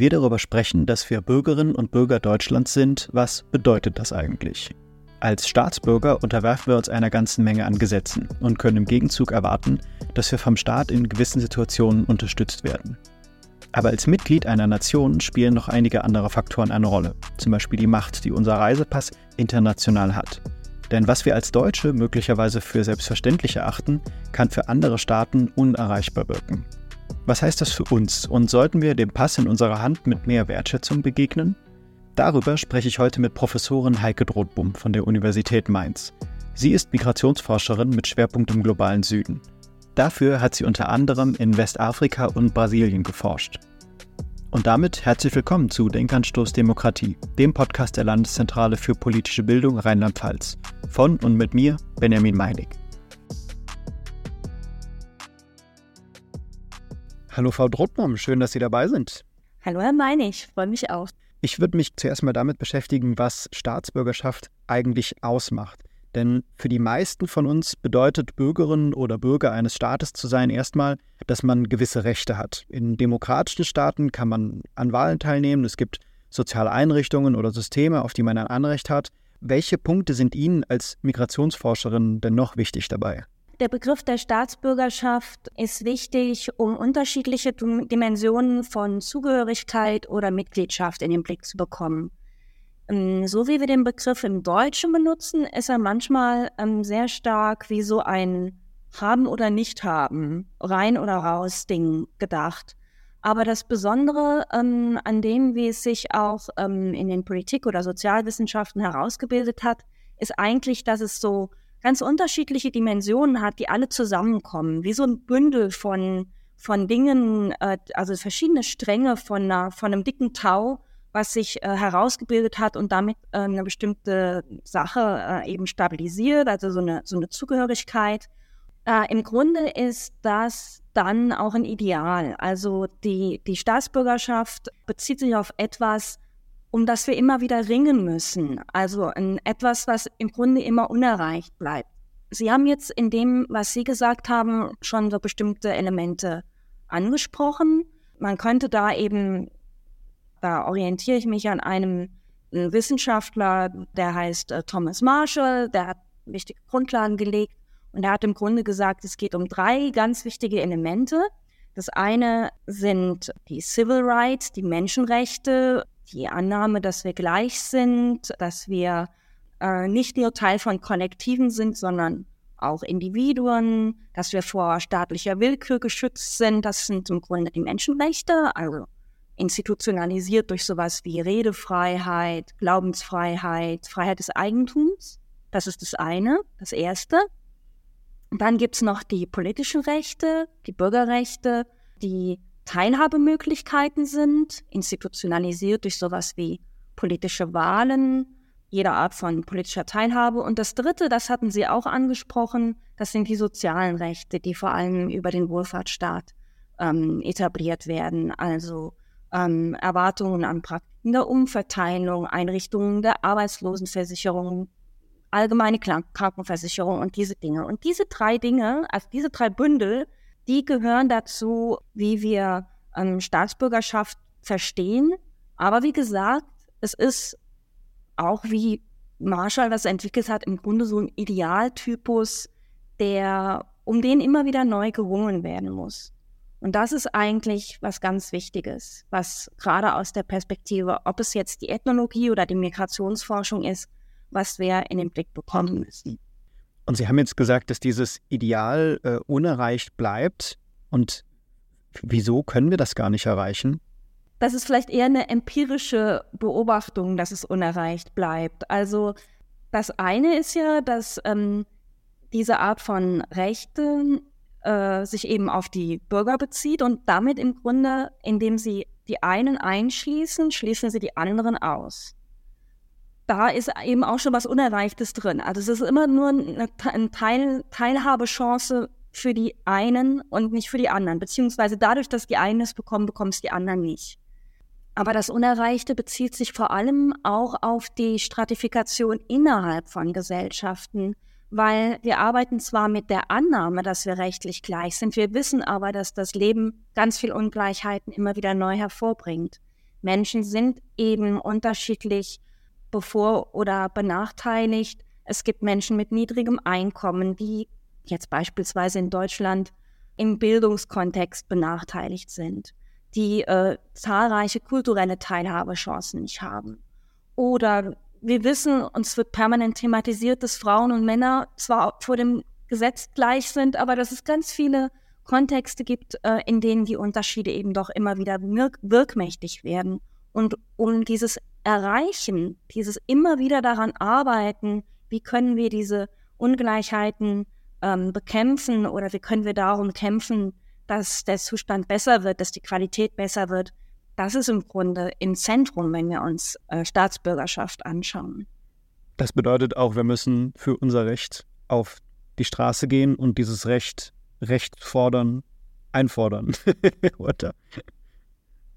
Wir darüber sprechen, dass wir Bürgerinnen und Bürger Deutschlands sind, was bedeutet das eigentlich? Als Staatsbürger unterwerfen wir uns einer ganzen Menge an Gesetzen und können im Gegenzug erwarten, dass wir vom Staat in gewissen Situationen unterstützt werden. Aber als Mitglied einer Nation spielen noch einige andere Faktoren eine Rolle, zum Beispiel die Macht, die unser Reisepass international hat. Denn was wir als Deutsche möglicherweise für selbstverständlich erachten, kann für andere Staaten unerreichbar wirken. Was heißt das für uns und sollten wir dem Pass in unserer Hand mit mehr Wertschätzung begegnen? Darüber spreche ich heute mit Professorin Heike Drothbum von der Universität Mainz. Sie ist Migrationsforscherin mit Schwerpunkt im globalen Süden. Dafür hat sie unter anderem in Westafrika und Brasilien geforscht. Und damit herzlich willkommen zu Denkanstoß Demokratie, dem Podcast der Landeszentrale für politische Bildung Rheinland-Pfalz. Von und mit mir, Benjamin Meinig. Hallo Frau Drottmann, schön, dass Sie dabei sind. Hallo Herr Meinig, freue mich auch. Ich würde mich zuerst mal damit beschäftigen, was Staatsbürgerschaft eigentlich ausmacht. Denn für die meisten von uns bedeutet Bürgerin oder Bürger eines Staates zu sein erstmal, dass man gewisse Rechte hat. In demokratischen Staaten kann man an Wahlen teilnehmen, es gibt soziale Einrichtungen oder Systeme, auf die man ein Anrecht hat. Welche Punkte sind Ihnen als Migrationsforscherin denn noch wichtig dabei? Der Begriff der Staatsbürgerschaft ist wichtig, um unterschiedliche Dimensionen von Zugehörigkeit oder Mitgliedschaft in den Blick zu bekommen. Ähm, so wie wir den Begriff im Deutschen benutzen, ist er manchmal ähm, sehr stark wie so ein Haben oder Nicht-Haben, rein oder raus Ding gedacht. Aber das Besondere ähm, an dem, wie es sich auch ähm, in den Politik- oder Sozialwissenschaften herausgebildet hat, ist eigentlich, dass es so ganz unterschiedliche Dimensionen hat, die alle zusammenkommen, wie so ein Bündel von, von Dingen, äh, also verschiedene Stränge von, einer, von einem dicken Tau, was sich äh, herausgebildet hat und damit äh, eine bestimmte Sache äh, eben stabilisiert, also so eine, so eine Zugehörigkeit. Äh, Im Grunde ist das dann auch ein Ideal. Also die, die Staatsbürgerschaft bezieht sich auf etwas, um das wir immer wieder ringen müssen. Also ein, etwas, was im Grunde immer unerreicht bleibt. Sie haben jetzt in dem, was Sie gesagt haben, schon so bestimmte Elemente angesprochen. Man könnte da eben, da orientiere ich mich an einem Wissenschaftler, der heißt äh, Thomas Marshall, der hat wichtige Grundlagen gelegt und er hat im Grunde gesagt, es geht um drei ganz wichtige Elemente. Das eine sind die Civil Rights, die Menschenrechte, die Annahme, dass wir gleich sind, dass wir äh, nicht nur Teil von Kollektiven sind, sondern auch Individuen, dass wir vor staatlicher Willkür geschützt sind. Das sind im Grunde die Menschenrechte, also institutionalisiert durch sowas wie Redefreiheit, Glaubensfreiheit, Freiheit des Eigentums. Das ist das eine, das erste. Dann gibt's noch die politischen Rechte, die Bürgerrechte, die Teilhabemöglichkeiten sind, institutionalisiert durch sowas wie politische Wahlen, jeder Art von politischer Teilhabe. Und das Dritte, das hatten Sie auch angesprochen, das sind die sozialen Rechte, die vor allem über den Wohlfahrtsstaat ähm, etabliert werden. Also ähm, Erwartungen an Praktiken der Umverteilung, Einrichtungen der Arbeitslosenversicherung, allgemeine Krankenversicherung und diese Dinge. Und diese drei Dinge, also diese drei Bündel, die gehören dazu, wie wir ähm, Staatsbürgerschaft verstehen. Aber wie gesagt, es ist auch wie Marshall das entwickelt hat, im Grunde so ein Idealtypus, der, um den immer wieder neu gerungen werden muss. Und das ist eigentlich was ganz Wichtiges, was gerade aus der Perspektive, ob es jetzt die Ethnologie oder die Migrationsforschung ist, was wir in den Blick bekommen müssen. Und Sie haben jetzt gesagt, dass dieses Ideal äh, unerreicht bleibt. Und wieso können wir das gar nicht erreichen? Das ist vielleicht eher eine empirische Beobachtung, dass es unerreicht bleibt. Also das eine ist ja, dass ähm, diese Art von Rechten äh, sich eben auf die Bürger bezieht und damit im Grunde, indem sie die einen einschließen, schließen sie die anderen aus da ist eben auch schon was Unerreichtes drin. Also es ist immer nur eine, Teil, Teilhabechance für die einen und nicht für die anderen. Beziehungsweise dadurch, dass die einen es bekommen, bekommen es die anderen nicht. Aber das Unerreichte bezieht sich vor allem auch auf die Stratifikation innerhalb von Gesellschaften, weil wir arbeiten zwar mit der Annahme, dass wir rechtlich gleich sind, wir wissen aber, dass das Leben ganz viel Ungleichheiten immer wieder neu hervorbringt. Menschen sind eben unterschiedlich bevor oder benachteiligt. Es gibt Menschen mit niedrigem Einkommen, die jetzt beispielsweise in Deutschland im Bildungskontext benachteiligt sind, die äh, zahlreiche kulturelle Teilhabechancen nicht haben. Oder wir wissen, uns wird permanent thematisiert, dass Frauen und Männer zwar vor dem Gesetz gleich sind, aber dass es ganz viele Kontexte gibt, äh, in denen die Unterschiede eben doch immer wieder wirk wirkmächtig werden. Und um dieses Erreichen, dieses immer wieder daran arbeiten, wie können wir diese Ungleichheiten ähm, bekämpfen oder wie können wir darum kämpfen, dass der Zustand besser wird, dass die Qualität besser wird, das ist im Grunde im Zentrum, wenn wir uns äh, Staatsbürgerschaft anschauen. Das bedeutet auch, wir müssen für unser Recht auf die Straße gehen und dieses Recht, Recht fordern, einfordern.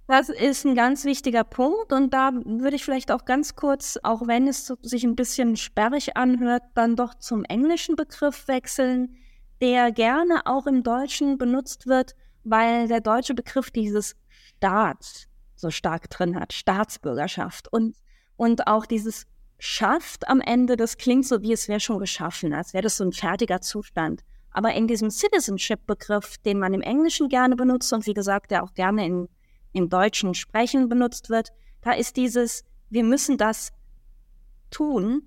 Das ist ein ganz wichtiger Punkt und da würde ich vielleicht auch ganz kurz, auch wenn es sich ein bisschen sperrig anhört, dann doch zum englischen Begriff wechseln, der gerne auch im Deutschen benutzt wird, weil der deutsche Begriff dieses Staat so stark drin hat, Staatsbürgerschaft und, und auch dieses schafft am Ende, das klingt so, wie es wäre schon geschaffen, als wäre das so ein fertiger Zustand. Aber in diesem Citizenship-Begriff, den man im Englischen gerne benutzt und wie gesagt, der auch gerne in im deutschen Sprechen benutzt wird, da ist dieses, wir müssen das tun.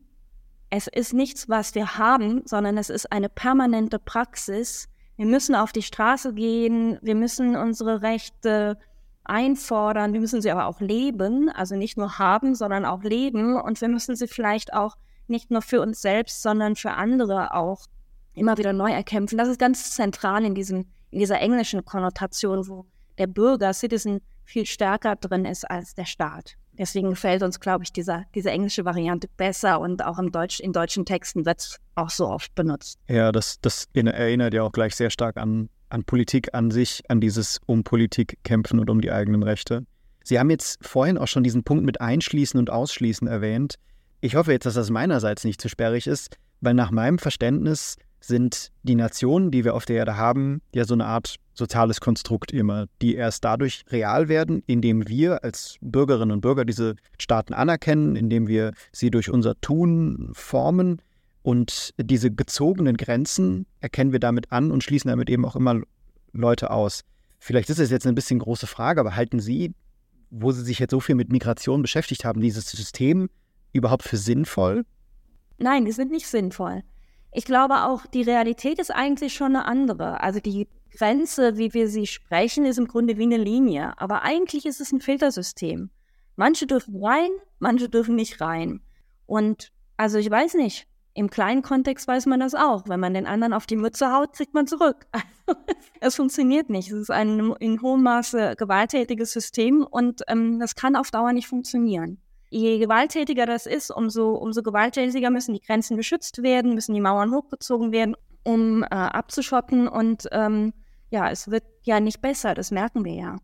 Es ist nichts, was wir haben, sondern es ist eine permanente Praxis. Wir müssen auf die Straße gehen, wir müssen unsere Rechte einfordern, wir müssen sie aber auch leben, also nicht nur haben, sondern auch leben und wir müssen sie vielleicht auch nicht nur für uns selbst, sondern für andere auch immer wieder neu erkämpfen. Das ist ganz zentral in diesem in dieser englischen Konnotation, wo der Bürger, Citizen viel stärker drin ist als der Staat. Deswegen gefällt uns, glaube ich, dieser, diese englische Variante besser und auch im Deutsch, in deutschen Texten wird es auch so oft benutzt. Ja, das, das erinnert ja auch gleich sehr stark an, an Politik an sich, an dieses um Politik kämpfen und um die eigenen Rechte. Sie haben jetzt vorhin auch schon diesen Punkt mit Einschließen und Ausschließen erwähnt. Ich hoffe jetzt, dass das meinerseits nicht zu sperrig ist, weil nach meinem Verständnis sind die Nationen, die wir auf der Erde haben, ja so eine Art soziales Konstrukt immer, die erst dadurch real werden, indem wir als Bürgerinnen und Bürger diese Staaten anerkennen, indem wir sie durch unser Tun formen. Und diese gezogenen Grenzen erkennen wir damit an und schließen damit eben auch immer Leute aus. Vielleicht ist es jetzt eine bisschen große Frage, aber halten Sie, wo Sie sich jetzt so viel mit Migration beschäftigt haben, dieses System überhaupt für sinnvoll? Nein, die sind nicht sinnvoll. Ich glaube auch, die Realität ist eigentlich schon eine andere. Also die Grenze, wie wir sie sprechen, ist im Grunde wie eine Linie. Aber eigentlich ist es ein Filtersystem. Manche dürfen rein, manche dürfen nicht rein. Und also ich weiß nicht, im kleinen Kontext weiß man das auch. Wenn man den anderen auf die Mütze haut, kriegt man zurück. Also, es funktioniert nicht. Es ist ein in hohem Maße gewalttätiges System und ähm, das kann auf Dauer nicht funktionieren je gewalttätiger das ist, umso, umso gewalttätiger müssen die Grenzen geschützt werden, müssen die Mauern hochgezogen werden, um äh, abzuschotten. Und ähm, ja, es wird ja nicht besser, das merken wir ja.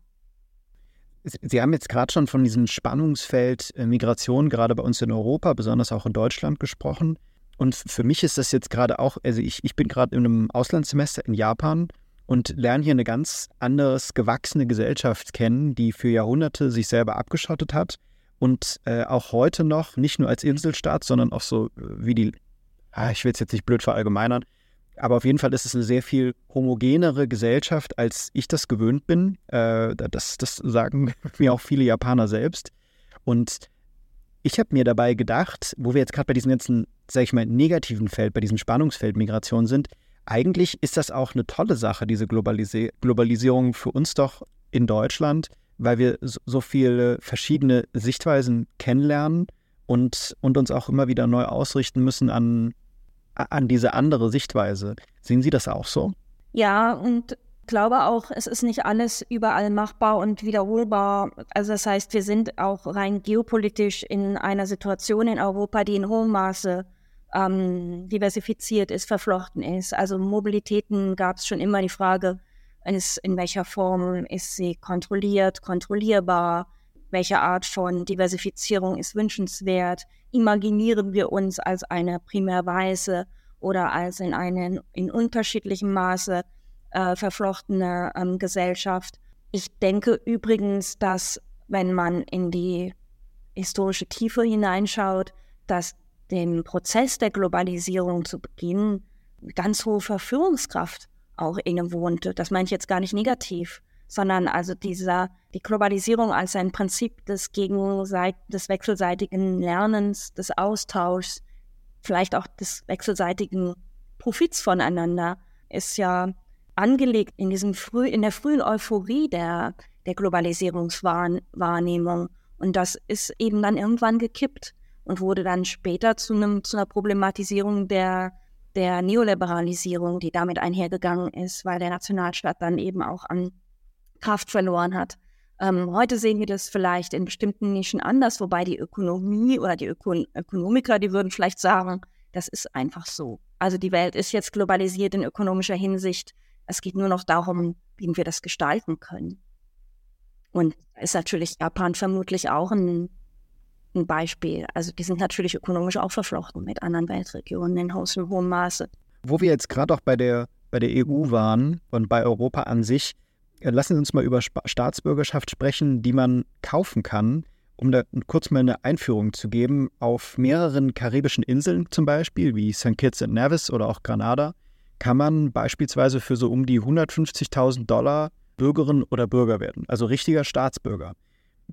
Sie haben jetzt gerade schon von diesem Spannungsfeld äh, Migration, gerade bei uns in Europa, besonders auch in Deutschland gesprochen. Und für mich ist das jetzt gerade auch, also ich, ich bin gerade in einem Auslandssemester in Japan und lerne hier eine ganz anders gewachsene Gesellschaft kennen, die für Jahrhunderte sich selber abgeschottet hat und äh, auch heute noch, nicht nur als Inselstaat, sondern auch so äh, wie die, ah, ich will es jetzt nicht blöd verallgemeinern, aber auf jeden Fall ist es eine sehr viel homogenere Gesellschaft, als ich das gewöhnt bin. Äh, das, das sagen mir auch viele Japaner selbst. Und ich habe mir dabei gedacht, wo wir jetzt gerade bei diesem ganzen, sag ich mal, negativen Feld, bei diesem Spannungsfeld Migration sind, eigentlich ist das auch eine tolle Sache, diese Globalisi Globalisierung für uns doch in Deutschland, weil wir so viele verschiedene Sichtweisen kennenlernen und, und uns auch immer wieder neu ausrichten müssen an, an diese andere Sichtweise. Sehen Sie das auch so? Ja, und glaube auch, es ist nicht alles überall machbar und wiederholbar. Also das heißt, wir sind auch rein geopolitisch in einer Situation in Europa, die in hohem Maße ähm, diversifiziert ist, verflochten ist. Also Mobilitäten gab es schon immer die Frage, ist, in welcher Form ist sie kontrolliert, kontrollierbar, welche Art von Diversifizierung ist wünschenswert, imaginieren wir uns als eine primär weiße oder als in eine in unterschiedlichem Maße äh, verflochtene ähm, Gesellschaft. Ich denke übrigens, dass wenn man in die historische Tiefe hineinschaut, dass dem Prozess der Globalisierung zu Beginn ganz hohe Verführungskraft auch innewohnte. Das meine ich jetzt gar nicht negativ, sondern also dieser, die Globalisierung als ein Prinzip des gegenseit des wechselseitigen Lernens, des Austauschs, vielleicht auch des wechselseitigen Profits voneinander, ist ja angelegt in diesem früh, in der frühen Euphorie der, der Globalisierungswahrnehmung. Und das ist eben dann irgendwann gekippt und wurde dann später zu, einem, zu einer Problematisierung der, der Neoliberalisierung, die damit einhergegangen ist, weil der Nationalstaat dann eben auch an Kraft verloren hat. Ähm, heute sehen wir das vielleicht in bestimmten Nischen anders, wobei die Ökonomie oder die Ökon Ökonomiker, die würden vielleicht sagen, das ist einfach so. Also die Welt ist jetzt globalisiert in ökonomischer Hinsicht. Es geht nur noch darum, wie wir das gestalten können. Und ist natürlich Japan vermutlich auch ein, ein Beispiel. Also die sind natürlich ökonomisch auch verflochten mit anderen Weltregionen in hohem Maße. Wo wir jetzt gerade auch bei der, bei der EU waren und bei Europa an sich, äh, lassen Sie uns mal über Staatsbürgerschaft sprechen, die man kaufen kann, um da kurz mal eine Einführung zu geben. Auf mehreren karibischen Inseln zum Beispiel, wie St. Kitts und Nevis oder auch Granada, kann man beispielsweise für so um die 150.000 Dollar Bürgerin oder Bürger werden, also richtiger Staatsbürger.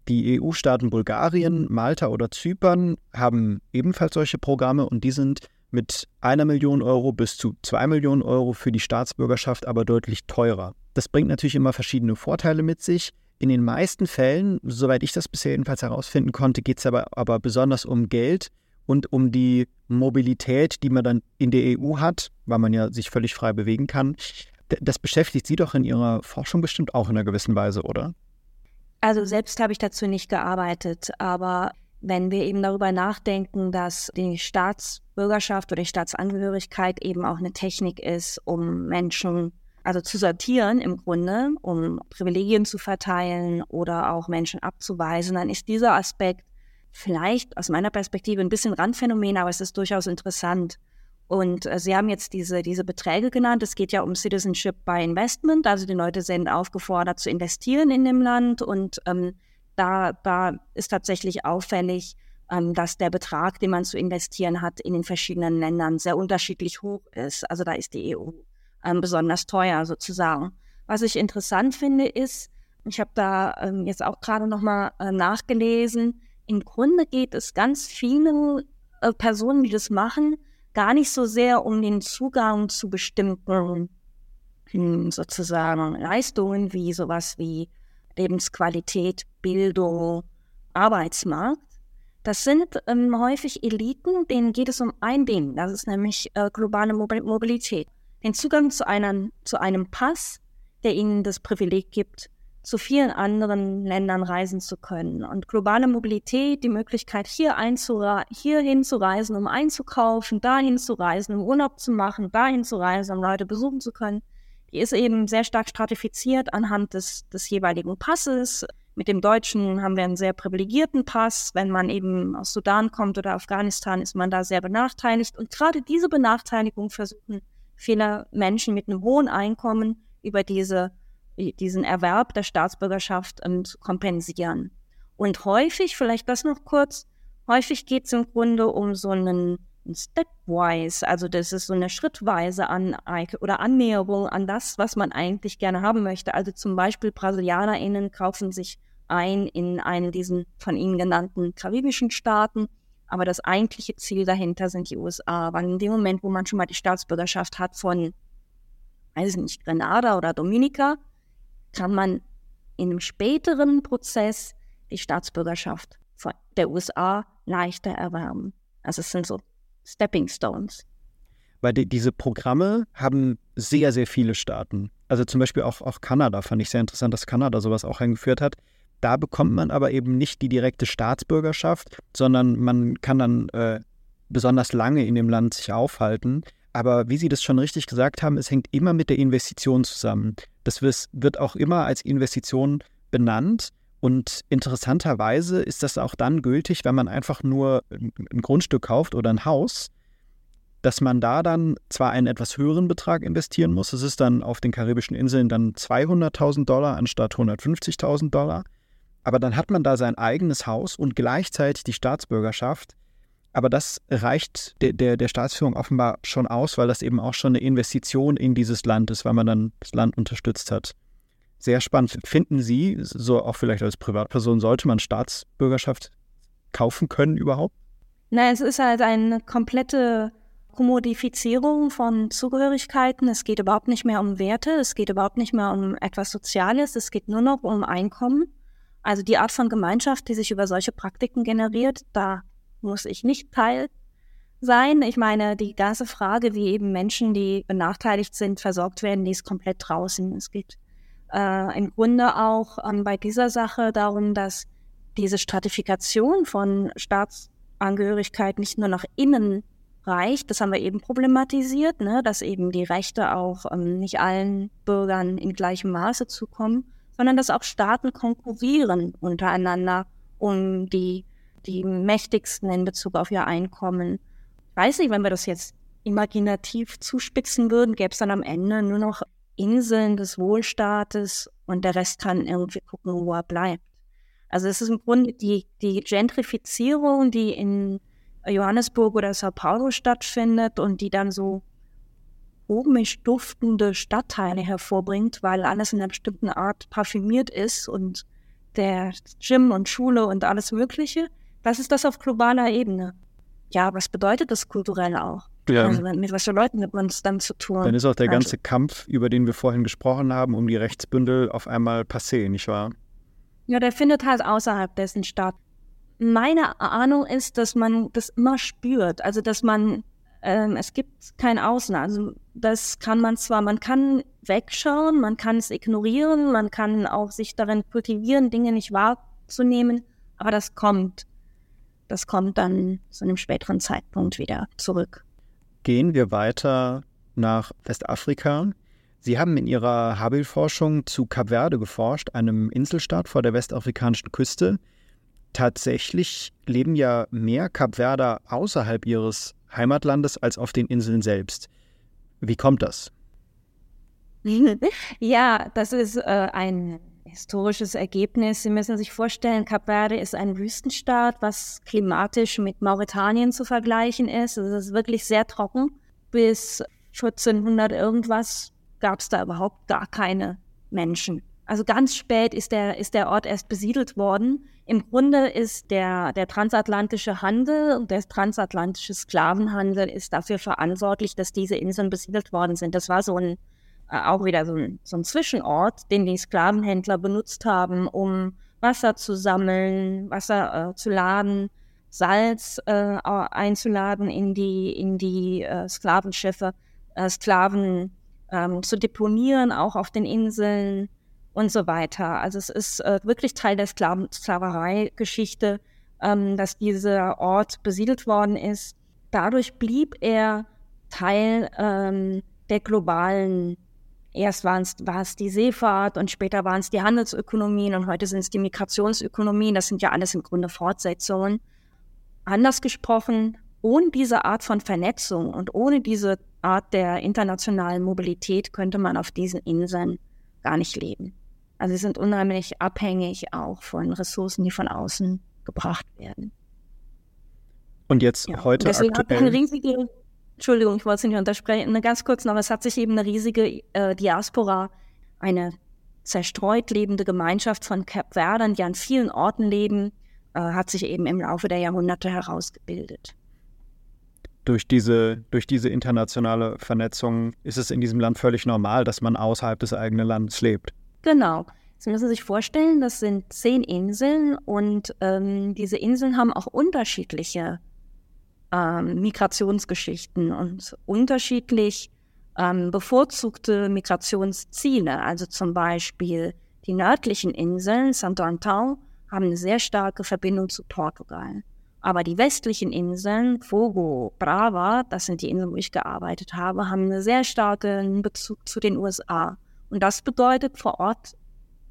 Die EU-Staaten Bulgarien, Malta oder Zypern haben ebenfalls solche Programme und die sind mit einer Million Euro bis zu zwei Millionen Euro für die Staatsbürgerschaft aber deutlich teurer. Das bringt natürlich immer verschiedene Vorteile mit sich. In den meisten Fällen, soweit ich das bisher jedenfalls herausfinden konnte, geht es aber, aber besonders um Geld und um die Mobilität, die man dann in der EU hat, weil man ja sich völlig frei bewegen kann. Das beschäftigt Sie doch in Ihrer Forschung bestimmt auch in einer gewissen Weise, oder? Also selbst habe ich dazu nicht gearbeitet, aber wenn wir eben darüber nachdenken, dass die Staatsbürgerschaft oder die Staatsangehörigkeit eben auch eine Technik ist, um Menschen also zu sortieren im Grunde, um Privilegien zu verteilen oder auch Menschen abzuweisen, dann ist dieser Aspekt vielleicht aus meiner Perspektive ein bisschen Randphänomen, aber es ist durchaus interessant. Und äh, Sie haben jetzt diese, diese Beträge genannt. Es geht ja um Citizenship by Investment. Also die Leute sind aufgefordert zu investieren in dem Land. Und ähm, da, da ist tatsächlich auffällig, ähm, dass der Betrag, den man zu investieren hat, in den verschiedenen Ländern sehr unterschiedlich hoch ist. Also da ist die EU ähm, besonders teuer sozusagen. Was ich interessant finde, ist, ich habe da ähm, jetzt auch gerade nochmal äh, nachgelesen, im Grunde geht es ganz vielen äh, Personen, die das machen, gar nicht so sehr um den Zugang zu bestimmten sozusagen Leistungen wie sowas wie Lebensqualität, Bildung, Arbeitsmarkt. Das sind ähm, häufig Eliten, denen geht es um ein Ding, das ist nämlich äh, globale Mobilität. Den Zugang zu, einer, zu einem Pass, der ihnen das Privileg gibt, zu vielen anderen Ländern reisen zu können. Und globale Mobilität, die Möglichkeit, hier, hier hinzureisen, um einzukaufen, dahin zu reisen, um Urlaub zu machen, dahin zu reisen, um Leute besuchen zu können, die ist eben sehr stark stratifiziert anhand des, des jeweiligen Passes. Mit dem Deutschen haben wir einen sehr privilegierten Pass. Wenn man eben aus Sudan kommt oder Afghanistan, ist man da sehr benachteiligt. Und gerade diese Benachteiligung versuchen viele Menschen mit einem hohen Einkommen über diese diesen Erwerb der Staatsbürgerschaft ähm, zu kompensieren. Und häufig, vielleicht das noch kurz, häufig geht es im Grunde um so einen Stepwise, also das ist so eine schrittweise an oder Annäherung an das, was man eigentlich gerne haben möchte. Also zum Beispiel BrasilianerInnen kaufen sich ein in einen diesen von Ihnen genannten karibischen Staaten, aber das eigentliche Ziel dahinter sind die USA, weil in dem Moment, wo man schon mal die Staatsbürgerschaft hat von, weiß ich nicht, Grenada oder Dominika, kann man in einem späteren Prozess die Staatsbürgerschaft der USA leichter erwerben. Also es sind so Stepping Stones. Weil die, diese Programme haben sehr, sehr viele Staaten. Also zum Beispiel auch, auch Kanada fand ich sehr interessant, dass Kanada sowas auch eingeführt hat. Da bekommt man aber eben nicht die direkte Staatsbürgerschaft, sondern man kann dann äh, besonders lange in dem Land sich aufhalten. Aber wie Sie das schon richtig gesagt haben, es hängt immer mit der Investition zusammen. Das wird auch immer als Investition benannt. Und interessanterweise ist das auch dann gültig, wenn man einfach nur ein Grundstück kauft oder ein Haus, dass man da dann zwar einen etwas höheren Betrag investieren muss, es ist dann auf den karibischen Inseln dann 200.000 Dollar anstatt 150.000 Dollar, aber dann hat man da sein eigenes Haus und gleichzeitig die Staatsbürgerschaft. Aber das reicht der, der, der Staatsführung offenbar schon aus, weil das eben auch schon eine Investition in dieses Land ist, weil man dann das Land unterstützt hat. Sehr spannend. Finden Sie, so auch vielleicht als Privatperson, sollte man Staatsbürgerschaft kaufen können überhaupt? Nein, es ist halt eine komplette Kommodifizierung von Zugehörigkeiten. Es geht überhaupt nicht mehr um Werte, es geht überhaupt nicht mehr um etwas Soziales, es geht nur noch um Einkommen. Also die Art von Gemeinschaft, die sich über solche Praktiken generiert, da muss ich nicht Teil sein. Ich meine, die ganze Frage, wie eben Menschen, die benachteiligt sind, versorgt werden, die ist komplett draußen. Es geht äh, im Grunde auch ähm, bei dieser Sache darum, dass diese Stratifikation von Staatsangehörigkeit nicht nur nach innen reicht, das haben wir eben problematisiert, ne, dass eben die Rechte auch ähm, nicht allen Bürgern in gleichem Maße zukommen, sondern dass auch Staaten konkurrieren untereinander um die die mächtigsten in Bezug auf ihr Einkommen. Ich weiß nicht, wenn wir das jetzt imaginativ zuspitzen würden, gäbe es dann am Ende nur noch Inseln des Wohlstaates und der Rest kann irgendwie gucken, wo er bleibt. Also es ist im Grunde die, die Gentrifizierung, die in Johannesburg oder Sao Paulo stattfindet und die dann so komisch duftende Stadtteile hervorbringt, weil alles in einer bestimmten Art parfümiert ist und der Gym und Schule und alles Mögliche. Das ist das auf globaler Ebene. Ja, was bedeutet das kulturell auch? Ja. Also mit was für Leuten hat man es dann zu tun? Dann ist auch der also, ganze Kampf, über den wir vorhin gesprochen haben, um die Rechtsbündel auf einmal passé, nicht wahr? Ja, der findet halt außerhalb dessen statt. Meine Ahnung ist, dass man das immer spürt. Also, dass man, ähm, es gibt kein Außen. Also, das kann man zwar, man kann wegschauen, man kann es ignorieren, man kann auch sich darin kultivieren, Dinge nicht wahrzunehmen, aber das kommt. Das kommt dann zu einem späteren Zeitpunkt wieder zurück. Gehen wir weiter nach Westafrika. Sie haben in Ihrer Habil-Forschung zu Kap Verde geforscht, einem Inselstaat vor der westafrikanischen Küste. Tatsächlich leben ja mehr Kapverder außerhalb ihres Heimatlandes als auf den Inseln selbst. Wie kommt das? ja, das ist äh, ein historisches Ergebnis. Sie müssen sich vorstellen, Kap Verde ist ein Wüstenstaat, was klimatisch mit Mauretanien zu vergleichen ist. Es ist wirklich sehr trocken. Bis 1400 irgendwas gab es da überhaupt gar keine Menschen. Also ganz spät ist der, ist der Ort erst besiedelt worden. Im Grunde ist der, der transatlantische Handel und der transatlantische Sklavenhandel ist dafür verantwortlich, dass diese Inseln besiedelt worden sind. Das war so ein auch wieder so ein, so ein Zwischenort, den die Sklavenhändler benutzt haben, um Wasser zu sammeln, Wasser äh, zu laden, Salz äh, einzuladen in die, in die äh, Sklavenschiffe, äh, Sklaven ähm, zu deponieren, auch auf den Inseln und so weiter. Also es ist äh, wirklich Teil der Sklaven Sklaverei-Geschichte, ähm, dass dieser Ort besiedelt worden ist. Dadurch blieb er Teil ähm, der globalen Erst war es die Seefahrt und später waren es die Handelsökonomien und heute sind es die Migrationsökonomien. Das sind ja alles im Grunde Fortsetzungen. Anders gesprochen, ohne diese Art von Vernetzung und ohne diese Art der internationalen Mobilität könnte man auf diesen Inseln gar nicht leben. Also sie sind unheimlich abhängig auch von Ressourcen, die von außen gebracht werden. Und jetzt ja. heute und aktuell. Eine riesige Entschuldigung, ich wollte Sie nicht untersprechen, ganz kurz noch, es hat sich eben eine riesige äh, Diaspora, eine zerstreut lebende Gemeinschaft von Kapverdern, die an vielen Orten leben, äh, hat sich eben im Laufe der Jahrhunderte herausgebildet. Durch diese, durch diese internationale Vernetzung ist es in diesem Land völlig normal, dass man außerhalb des eigenen Landes lebt. Genau. Sie müssen sich vorstellen, das sind zehn Inseln und ähm, diese Inseln haben auch unterschiedliche ähm, Migrationsgeschichten und unterschiedlich ähm, bevorzugte Migrationsziele. Also zum Beispiel die nördlichen Inseln, Santo Antão, haben eine sehr starke Verbindung zu Portugal. Aber die westlichen Inseln, Fogo, Brava, das sind die Inseln, wo ich gearbeitet habe, haben einen sehr starken Bezug zu den USA. Und das bedeutet, vor Ort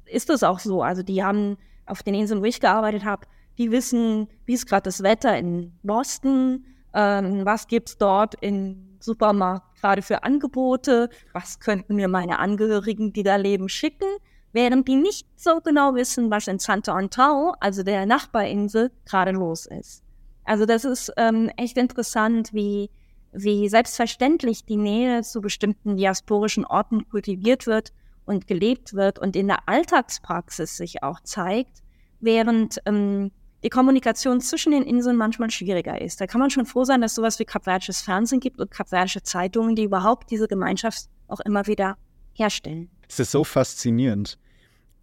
ist es auch so. Also die haben auf den Inseln, wo ich gearbeitet habe, die wissen, wie ist gerade das Wetter in Boston, ähm, was gibt's dort im Supermarkt gerade für Angebote, was könnten mir meine Angehörigen, die da leben, schicken. während die nicht so genau wissen, was in Santa Antao, also der Nachbarinsel, gerade los ist. Also das ist ähm, echt interessant, wie, wie selbstverständlich die Nähe zu bestimmten diasporischen Orten kultiviert wird und gelebt wird und in der Alltagspraxis sich auch zeigt, während ähm, die Kommunikation zwischen den Inseln manchmal schwieriger ist. Da kann man schon froh sein, dass sowas wie kapverdisches Fernsehen gibt und kapverdische Zeitungen, die überhaupt diese Gemeinschaft auch immer wieder herstellen. Es ist so faszinierend.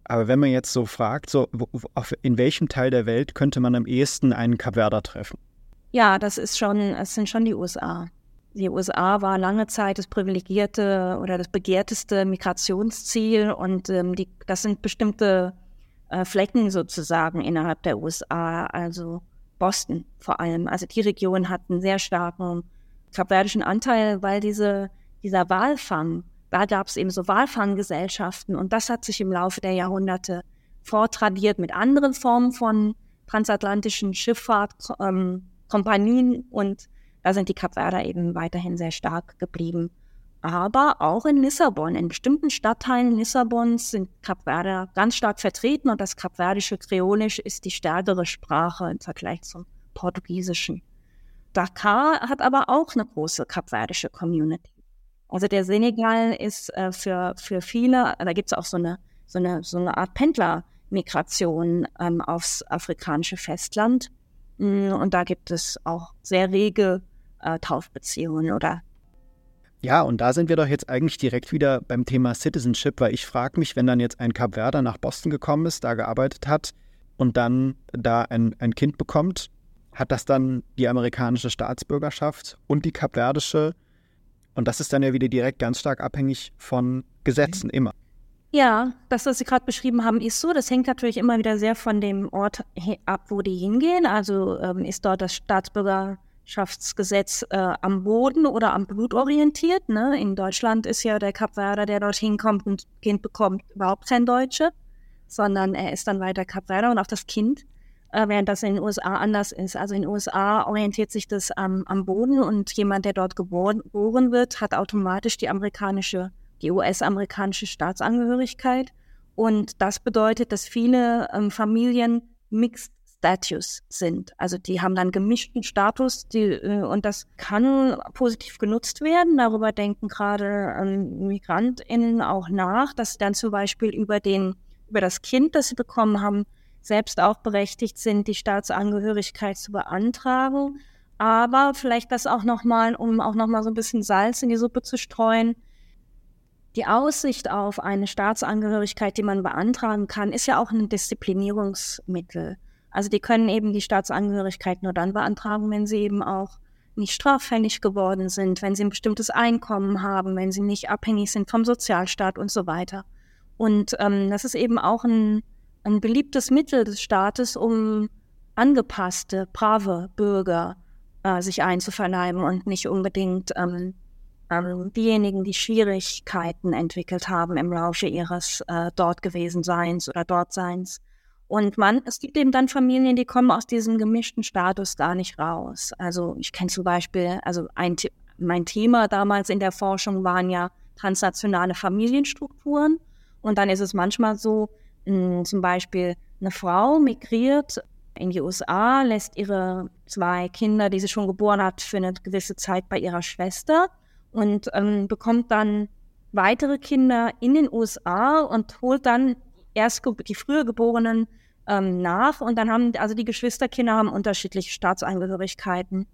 Aber wenn man jetzt so fragt, so in welchem Teil der Welt könnte man am ehesten einen Kapverder treffen? Ja, das ist schon, es sind schon die USA. Die USA war lange Zeit das privilegierte oder das begehrteste Migrationsziel und ähm, die, das sind bestimmte äh, Flecken sozusagen innerhalb der USA, also Boston vor allem. Also die Region hat einen sehr starken kapverdischen Anteil, weil diese, dieser Walfang, da gab es eben so Walfanggesellschaften und das hat sich im Laufe der Jahrhunderte vortradiert mit anderen Formen von transatlantischen Schifffahrtkompanien ähm, und da sind die Kapverder eben weiterhin sehr stark geblieben aber auch in Lissabon, in bestimmten Stadtteilen Lissabons sind Kapverder ganz stark vertreten und das kapverdische Kreolisch ist die stärkere Sprache im Vergleich zum Portugiesischen. Dakar hat aber auch eine große kapverdische Community. Also der Senegal ist äh, für, für viele, da gibt es auch so eine, so, eine, so eine Art Pendlermigration ähm, aufs afrikanische Festland. Mm, und da gibt es auch sehr rege äh, Taufbeziehungen oder ja, und da sind wir doch jetzt eigentlich direkt wieder beim Thema Citizenship, weil ich frage mich, wenn dann jetzt ein Kapverder nach Boston gekommen ist, da gearbeitet hat und dann da ein, ein Kind bekommt, hat das dann die amerikanische Staatsbürgerschaft und die kapverdische? Und das ist dann ja wieder direkt ganz stark abhängig von Gesetzen immer. Ja, das, was Sie gerade beschrieben haben, ist so. Das hängt natürlich immer wieder sehr von dem Ort ab, wo die hingehen. Also ähm, ist dort das Staatsbürger Schaftsgesetz äh, am Boden oder am Blut orientiert. Ne? In Deutschland ist ja der Kapverder, der dorthin kommt und Kind bekommt, überhaupt kein Deutsche, sondern er ist dann weiter Kapverder und auch das Kind, äh, während das in den USA anders ist. Also in den USA orientiert sich das am, am Boden und jemand, der dort geboren, geboren wird, hat automatisch die amerikanische, die US-amerikanische Staatsangehörigkeit. Und das bedeutet, dass viele ähm, Familien Mixed Status sind. Also die haben dann gemischten Status die, äh, und das kann positiv genutzt werden. Darüber denken gerade ähm, MigrantInnen auch nach, dass sie dann zum Beispiel über den, über das Kind, das sie bekommen haben, selbst auch berechtigt sind, die Staatsangehörigkeit zu beantragen. Aber vielleicht das auch nochmal, um auch nochmal so ein bisschen Salz in die Suppe zu streuen. Die Aussicht auf eine Staatsangehörigkeit, die man beantragen kann, ist ja auch ein Disziplinierungsmittel. Also die können eben die Staatsangehörigkeit nur dann beantragen, wenn sie eben auch nicht straffällig geworden sind, wenn sie ein bestimmtes Einkommen haben, wenn sie nicht abhängig sind vom Sozialstaat und so weiter. Und ähm, das ist eben auch ein, ein beliebtes Mittel des Staates, um angepasste, brave Bürger äh, sich einzuverleiben und nicht unbedingt ähm, ähm, diejenigen, die Schwierigkeiten entwickelt haben im Laufe ihres äh, dort gewesen Seins oder Dortseins. Und man, es gibt eben dann Familien, die kommen aus diesem gemischten Status gar nicht raus. Also ich kenne zum Beispiel, also ein, mein Thema damals in der Forschung waren ja transnationale Familienstrukturen. Und dann ist es manchmal so, mh, zum Beispiel eine Frau migriert in die USA, lässt ihre zwei Kinder, die sie schon geboren hat, für eine gewisse Zeit bei ihrer Schwester und ähm, bekommt dann weitere Kinder in den USA und holt dann erst die früher Geborenen ähm, nach. Und dann haben, also die Geschwisterkinder haben unterschiedliche Staatsangehörigkeiten.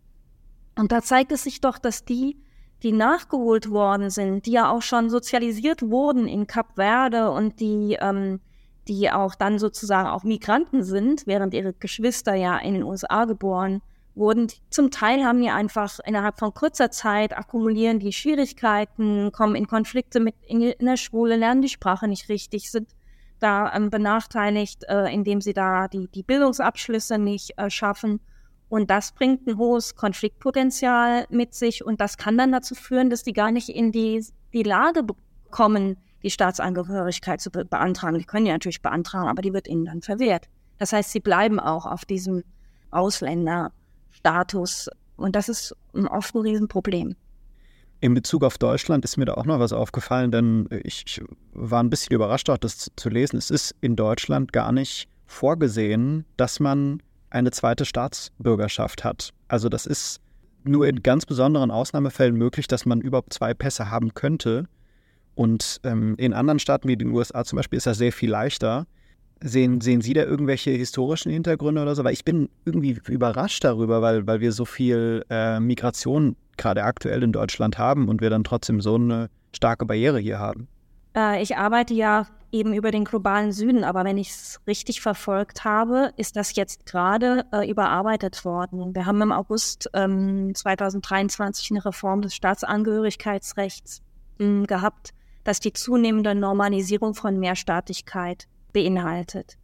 Und da zeigt es sich doch, dass die, die nachgeholt worden sind, die ja auch schon sozialisiert wurden in Kap Verde und die, ähm, die auch dann sozusagen auch Migranten sind, während ihre Geschwister ja in den USA geboren wurden. Zum Teil haben die einfach innerhalb von kurzer Zeit akkumulieren die Schwierigkeiten, kommen in Konflikte mit in, in der Schule, lernen die Sprache nicht richtig, sind da ähm, benachteiligt, äh, indem sie da die, die Bildungsabschlüsse nicht äh, schaffen. Und das bringt ein hohes Konfliktpotenzial mit sich und das kann dann dazu führen, dass die gar nicht in die, die Lage kommen, die Staatsangehörigkeit zu be beantragen. Die können ja natürlich beantragen, aber die wird ihnen dann verwehrt. Das heißt, sie bleiben auch auf diesem Ausländerstatus und das ist oft ein Riesenproblem. In Bezug auf Deutschland ist mir da auch noch was aufgefallen, denn ich, ich war ein bisschen überrascht, auch das zu lesen. Es ist in Deutschland gar nicht vorgesehen, dass man eine zweite Staatsbürgerschaft hat. Also das ist nur in ganz besonderen Ausnahmefällen möglich, dass man überhaupt zwei Pässe haben könnte. Und ähm, in anderen Staaten wie den USA zum Beispiel ist das sehr viel leichter. Sehen, sehen Sie da irgendwelche historischen Hintergründe oder so? Weil ich bin irgendwie überrascht darüber, weil, weil wir so viel äh, Migration gerade aktuell in Deutschland haben und wir dann trotzdem so eine starke Barriere hier haben. Äh, ich arbeite ja eben über den globalen Süden, aber wenn ich es richtig verfolgt habe, ist das jetzt gerade äh, überarbeitet worden. Wir haben im August ähm, 2023 eine Reform des Staatsangehörigkeitsrechts mh, gehabt das die zunehmende Normalisierung von Mehrstaatlichkeit beinhaltet.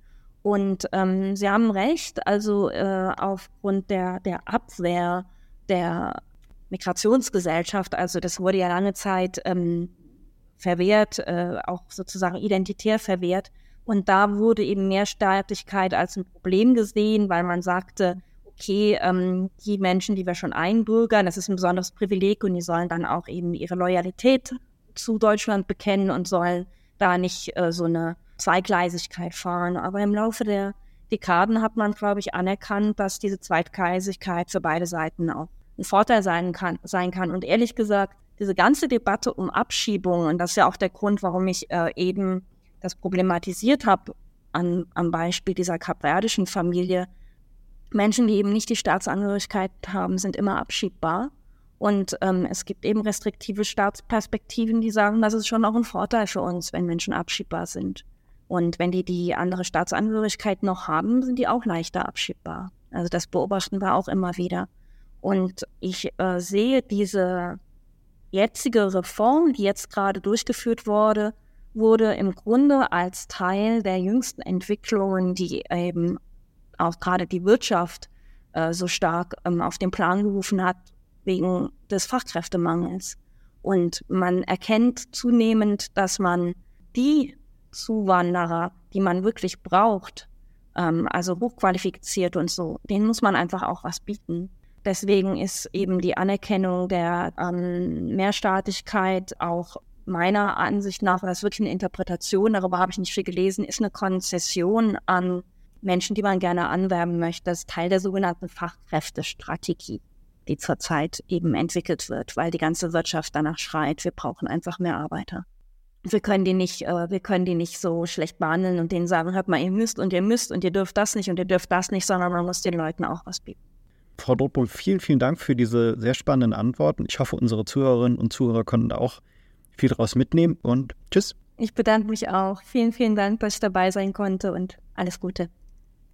Und ähm, Sie haben recht, also äh, aufgrund der, der Abwehr der Migrationsgesellschaft, also das wurde ja lange Zeit ähm, verwehrt, äh, auch sozusagen identitär verwehrt. Und da wurde eben Mehrstaatlichkeit als ein Problem gesehen, weil man sagte, okay, ähm, die Menschen, die wir schon einbürgern, das ist ein besonderes Privileg und die sollen dann auch eben ihre Loyalität zu Deutschland bekennen und sollen da nicht äh, so eine Zweigleisigkeit fahren. Aber im Laufe der Dekaden hat man, glaube ich, anerkannt, dass diese Zweigleisigkeit für beide Seiten auch ein Vorteil sein kann. Sein kann. Und ehrlich gesagt, diese ganze Debatte um Abschiebung, und das ist ja auch der Grund, warum ich äh, eben das problematisiert habe an, am Beispiel dieser kapverdischen Familie, Menschen, die eben nicht die Staatsangehörigkeit haben, sind immer abschiebbar. Und ähm, es gibt eben restriktive Staatsperspektiven, die sagen, das ist schon auch ein Vorteil für uns, wenn Menschen abschiebbar sind. Und wenn die die andere Staatsangehörigkeit noch haben, sind die auch leichter abschiebbar. Also das beobachten wir auch immer wieder. Und ich äh, sehe diese jetzige Reform, die jetzt gerade durchgeführt wurde, wurde im Grunde als Teil der jüngsten Entwicklungen, die eben auch gerade die Wirtschaft äh, so stark ähm, auf den Plan gerufen hat, wegen des Fachkräftemangels. Und man erkennt zunehmend, dass man die Zuwanderer, die man wirklich braucht, ähm, also hochqualifiziert und so, denen muss man einfach auch was bieten. Deswegen ist eben die Anerkennung der ähm, Mehrstaatlichkeit auch meiner Ansicht nach, das ist wirklich eine Interpretation, darüber habe ich nicht viel gelesen, ist eine Konzession an Menschen, die man gerne anwerben möchte. Das ist Teil der sogenannten Fachkräftestrategie die zurzeit eben entwickelt wird, weil die ganze Wirtschaft danach schreit, wir brauchen einfach mehr Arbeiter. Wir können die nicht, äh, wir können die nicht so schlecht behandeln und denen sagen, hört mal, ihr müsst und ihr müsst und ihr dürft das nicht und ihr dürft das nicht, sondern man muss den Leuten auch was bieten. Frau Dortmund, vielen, vielen Dank für diese sehr spannenden Antworten. Ich hoffe, unsere Zuhörerinnen und Zuhörer konnten auch viel daraus mitnehmen und tschüss. Ich bedanke mich auch. Vielen, vielen Dank, dass ich dabei sein konnte und alles Gute.